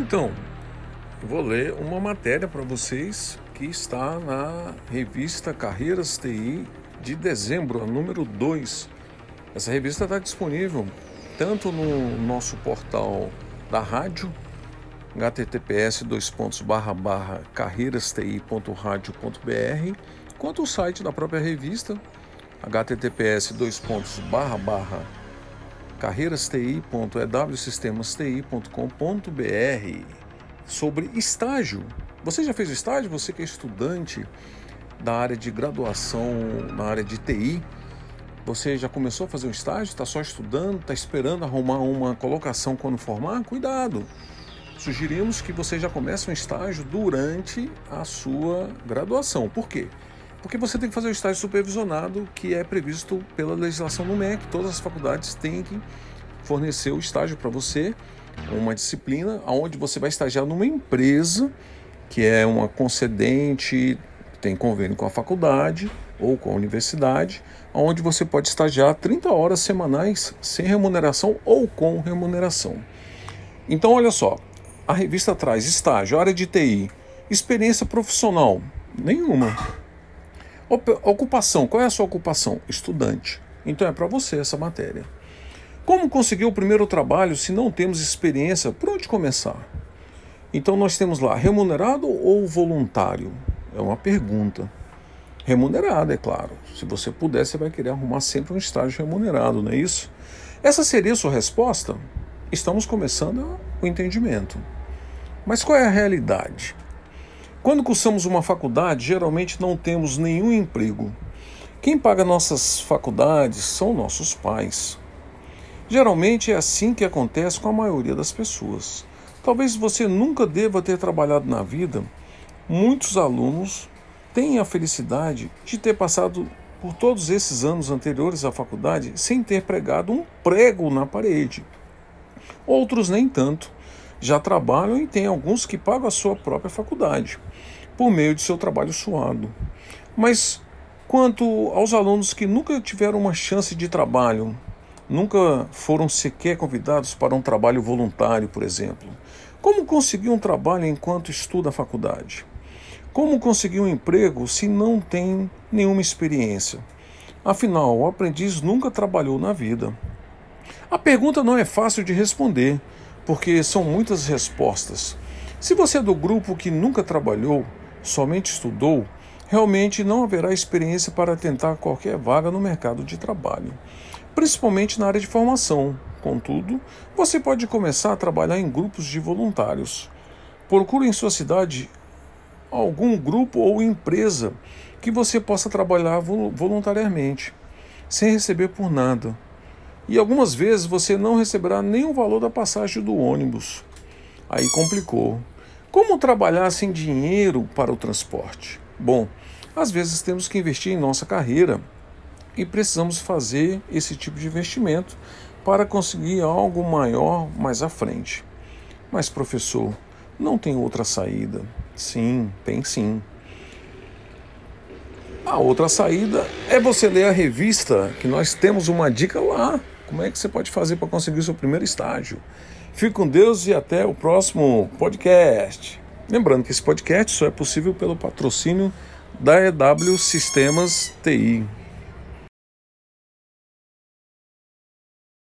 Então, vou ler uma matéria para vocês que está na revista Carreiras TI de dezembro, a número 2. Essa revista está disponível tanto no nosso portal da rádio, https carreirasti.radio.br, quanto o site da própria revista, https carreirasti.ewsistemasti.com.br sobre estágio. Você já fez estágio? Você que é estudante da área de graduação na área de TI, você já começou a fazer um estágio? Está só estudando? Está esperando arrumar uma colocação quando formar? Cuidado! Sugerimos que você já comece um estágio durante a sua graduação. Por quê? Porque você tem que fazer o estágio supervisionado que é previsto pela legislação do MEC. Todas as faculdades têm que fornecer o estágio para você, uma disciplina onde você vai estagiar numa empresa que é uma concedente, tem convênio com a faculdade ou com a universidade, onde você pode estagiar 30 horas semanais sem remuneração ou com remuneração. Então, olha só, a revista traz estágio, área de TI, experiência profissional, nenhuma. Ocupação, qual é a sua ocupação? Estudante. Então é para você essa matéria. Como conseguir o primeiro trabalho se não temos experiência? Por onde começar? Então nós temos lá remunerado ou voluntário? É uma pergunta. Remunerado, é claro. Se você puder, você vai querer arrumar sempre um estágio remunerado, não é isso? Essa seria a sua resposta? Estamos começando o entendimento. Mas qual é a realidade? Quando cursamos uma faculdade, geralmente não temos nenhum emprego. Quem paga nossas faculdades são nossos pais. Geralmente é assim que acontece com a maioria das pessoas. Talvez você nunca deva ter trabalhado na vida. Muitos alunos têm a felicidade de ter passado por todos esses anos anteriores à faculdade sem ter pregado um prego na parede. Outros nem tanto. Já trabalham e tem alguns que pagam a sua própria faculdade por meio de seu trabalho suado. Mas quanto aos alunos que nunca tiveram uma chance de trabalho, nunca foram sequer convidados para um trabalho voluntário, por exemplo, como conseguir um trabalho enquanto estuda a faculdade? Como conseguir um emprego se não tem nenhuma experiência? Afinal, o aprendiz nunca trabalhou na vida. A pergunta não é fácil de responder, porque são muitas respostas. Se você é do grupo que nunca trabalhou, somente estudou, realmente não haverá experiência para tentar qualquer vaga no mercado de trabalho, principalmente na área de formação. Contudo, você pode começar a trabalhar em grupos de voluntários. Procure em sua cidade algum grupo ou empresa que você possa trabalhar voluntariamente, sem receber por nada. E algumas vezes você não receberá o valor da passagem do ônibus. Aí complicou. Como trabalhar sem dinheiro para o transporte? Bom, às vezes temos que investir em nossa carreira e precisamos fazer esse tipo de investimento para conseguir algo maior mais à frente. Mas, professor, não tem outra saída? Sim, tem sim. A outra saída é você ler a revista, que nós temos uma dica lá. Como é que você pode fazer para conseguir o seu primeiro estágio? Fique com Deus e até o próximo podcast. Lembrando que esse podcast só é possível pelo patrocínio da EW Sistemas TI.